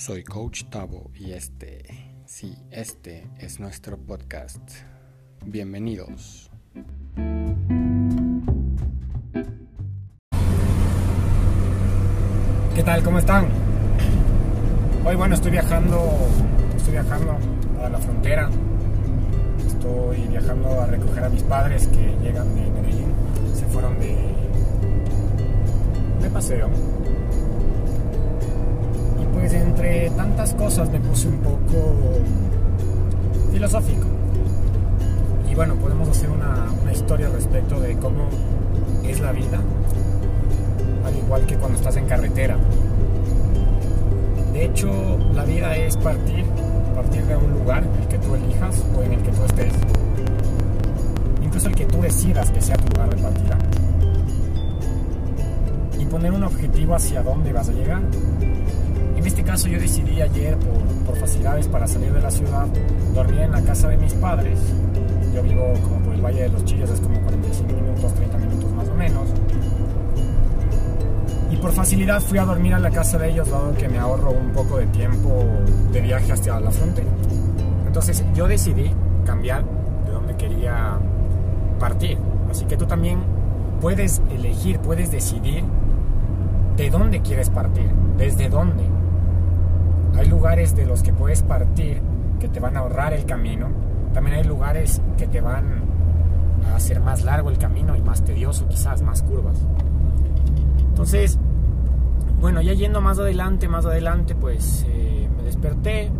Soy Coach Tavo y este, sí, este es nuestro podcast. Bienvenidos. ¿Qué tal? ¿Cómo están? Hoy bueno, estoy viajando, estoy viajando a la frontera. Estoy viajando a recoger a mis padres que llegan de me puse un poco filosófico. Y bueno, podemos hacer una, una historia respecto de cómo es la vida al igual que cuando estás en carretera. De hecho, la vida es partir, partir de un lugar, el que tú elijas o en el que tú estés. Incluso el que tú decidas que sea tu lugar de partida. Y poner un objetivo hacia dónde vas a llegar. En este caso yo decidí ayer por, por facilidades para salir de la ciudad, dormir en la casa de mis padres. Yo vivo como por el Valle de los Chillos, es como 45 minutos, 30 minutos más o menos y por facilidad fui a dormir a la casa de ellos, dado que me ahorro un poco de tiempo de viaje hasta la frontera. Entonces yo decidí cambiar de donde quería partir. Así que tú también puedes elegir, puedes decidir de dónde quieres partir, desde dónde. Hay lugares de los que puedes partir que te van a ahorrar el camino. También hay lugares que te van a hacer más largo el camino y más tedioso, quizás más curvas. Entonces, bueno, ya yendo más adelante, más adelante, pues eh, me desperté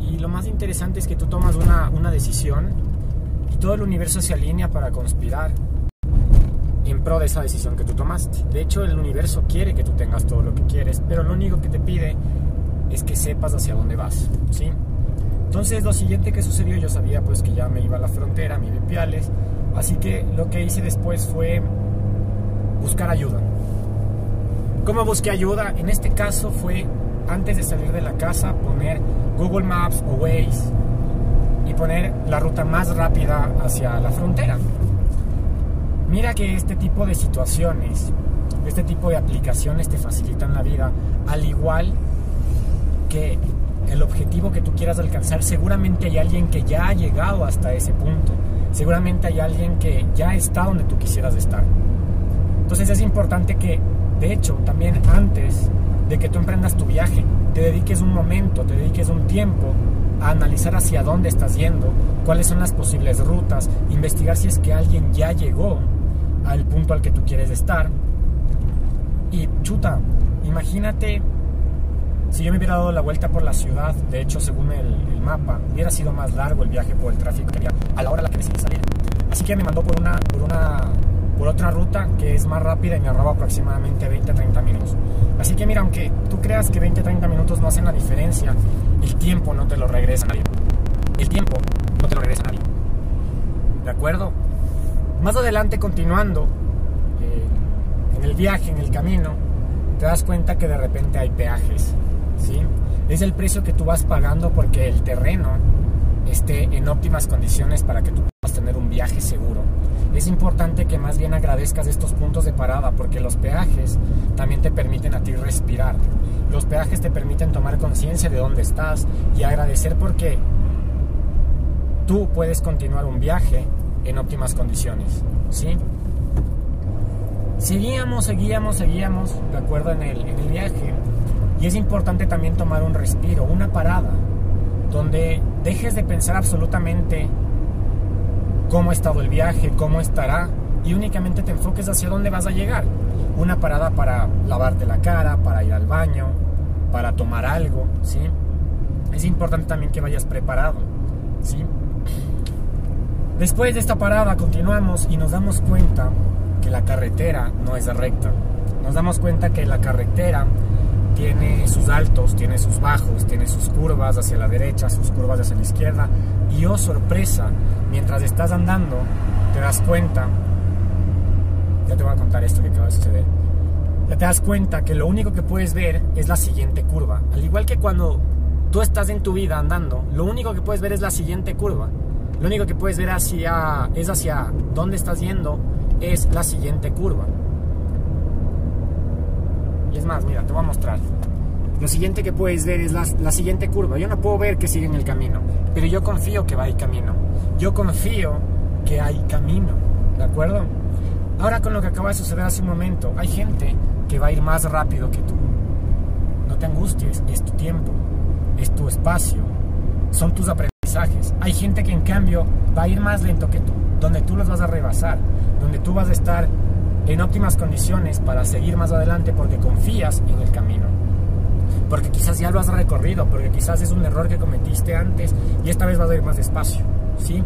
y lo más interesante es que tú tomas una, una decisión y todo el universo se alinea para conspirar en pro de esa decisión que tú tomaste. De hecho, el universo quiere que tú tengas todo lo que quieres, pero lo único que te pide es que sepas hacia dónde vas, ¿sí? Entonces, lo siguiente que sucedió, yo sabía pues que ya me iba a la frontera, a mi Piales, así que lo que hice después fue buscar ayuda. ¿Cómo busqué ayuda? En este caso fue antes de salir de la casa poner Google Maps o Waze y poner la ruta más rápida hacia la frontera. Mira que este tipo de situaciones, este tipo de aplicaciones te facilitan la vida, al igual el objetivo que tú quieras alcanzar, seguramente hay alguien que ya ha llegado hasta ese punto, seguramente hay alguien que ya está donde tú quisieras estar. Entonces es importante que de hecho, también antes de que tú emprendas tu viaje, te dediques un momento, te dediques un tiempo a analizar hacia dónde estás yendo, cuáles son las posibles rutas, investigar si es que alguien ya llegó al punto al que tú quieres estar. Y chuta, imagínate si yo me hubiera dado la vuelta por la ciudad, de hecho según el, el mapa, hubiera sido más largo el viaje por el tráfico que había a la hora a la que decidí salir. Así que me mandó por una, por una por otra ruta que es más rápida y me roba aproximadamente 20-30 minutos. Así que mira, aunque tú creas que 20-30 minutos no hacen la diferencia, el tiempo no te lo regresa a nadie. El tiempo no te lo regresa a nadie. ¿De acuerdo? Más adelante, continuando, eh, en el viaje, en el camino, te das cuenta que de repente hay peajes. ¿Sí? Es el precio que tú vas pagando porque el terreno esté en óptimas condiciones para que tú puedas tener un viaje seguro es importante que más bien agradezcas estos puntos de parada porque los peajes también te permiten a ti respirar. Los peajes te permiten tomar conciencia de dónde estás y agradecer porque tú puedes continuar un viaje en óptimas condiciones. ¿sí? Seguíamos, seguíamos, seguíamos, de acuerdo en el, en el viaje. Y es importante también tomar un respiro, una parada, donde dejes de pensar absolutamente cómo ha estado el viaje, cómo estará, y únicamente te enfoques hacia dónde vas a llegar. Una parada para lavarte la cara, para ir al baño, para tomar algo, ¿sí? Es importante también que vayas preparado, ¿sí? Después de esta parada continuamos y nos damos cuenta que la carretera no es recta. Nos damos cuenta que la carretera tiene sus altos, tiene sus bajos, tiene sus curvas hacia la derecha, sus curvas hacia la izquierda. Y oh sorpresa, mientras estás andando, te das cuenta, ya te voy a contar esto que acaba de suceder, ya te das cuenta que lo único que puedes ver es la siguiente curva. Al igual que cuando tú estás en tu vida andando, lo único que puedes ver es la siguiente curva. Lo único que puedes ver hacia, es hacia dónde estás yendo, es la siguiente curva. Más, mira, te voy a mostrar. lo siguiente que puedes ver es la, la, siguiente curva. Yo no puedo ver que sigue en el camino, pero yo confío que va hay camino. Yo confío que hay camino, ¿de acuerdo? Ahora con lo que acaba de suceder hace un momento, hay gente que va a ir más rápido que tú. No te angusties, es tu tiempo, es tu espacio, son tus aprendizajes. Hay gente que en cambio va a ir más lento que tú, donde tú los vas a rebasar, donde tú vas a estar en óptimas condiciones para seguir más adelante porque confías en el camino. Porque quizás ya lo has recorrido, porque quizás es un error que cometiste antes y esta vez vas a ir más despacio, ¿sí?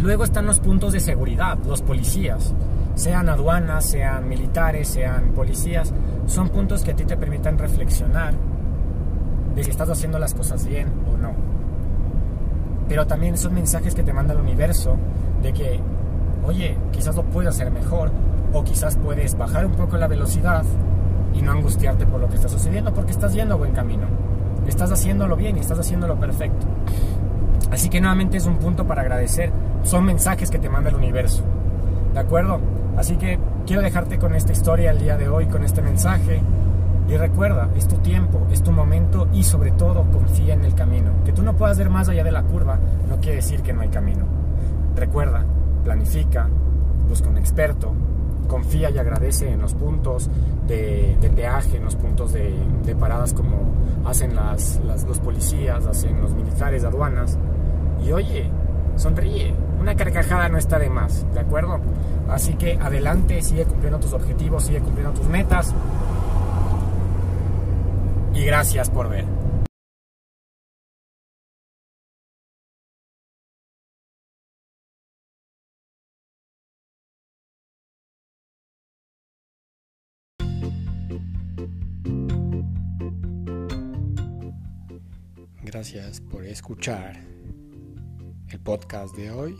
Luego están los puntos de seguridad, los policías, sean aduanas, sean militares, sean policías, son puntos que a ti te permitan reflexionar de si estás haciendo las cosas bien o no. Pero también son mensajes que te manda el universo de que, oye, quizás lo puedes hacer mejor o quizás puedes bajar un poco la velocidad y no angustiarte por lo que está sucediendo porque estás yendo a buen camino. Estás haciéndolo bien y estás haciéndolo perfecto. Así que nuevamente es un punto para agradecer. Son mensajes que te manda el universo. ¿De acuerdo? Así que quiero dejarte con esta historia el día de hoy, con este mensaje. Y recuerda, es tu tiempo, es tu momento y sobre todo confía en el camino. Que tú no puedas ver más allá de la curva no quiere decir que no hay camino. Recuerda, planifica, busca un experto, confía y agradece en los puntos de, peaje, en los puntos de, paradas como hacen las, los policías, hacen los militares, aduanas. Y oye, sonríe, una carcajada no está de más, ¿de acuerdo? Así que adelante, sigue cumpliendo tus objetivos, sigue cumpliendo tus metas. Y gracias por ver. Gracias por escuchar. El podcast de hoy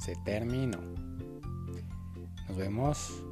se terminó. Nos vemos.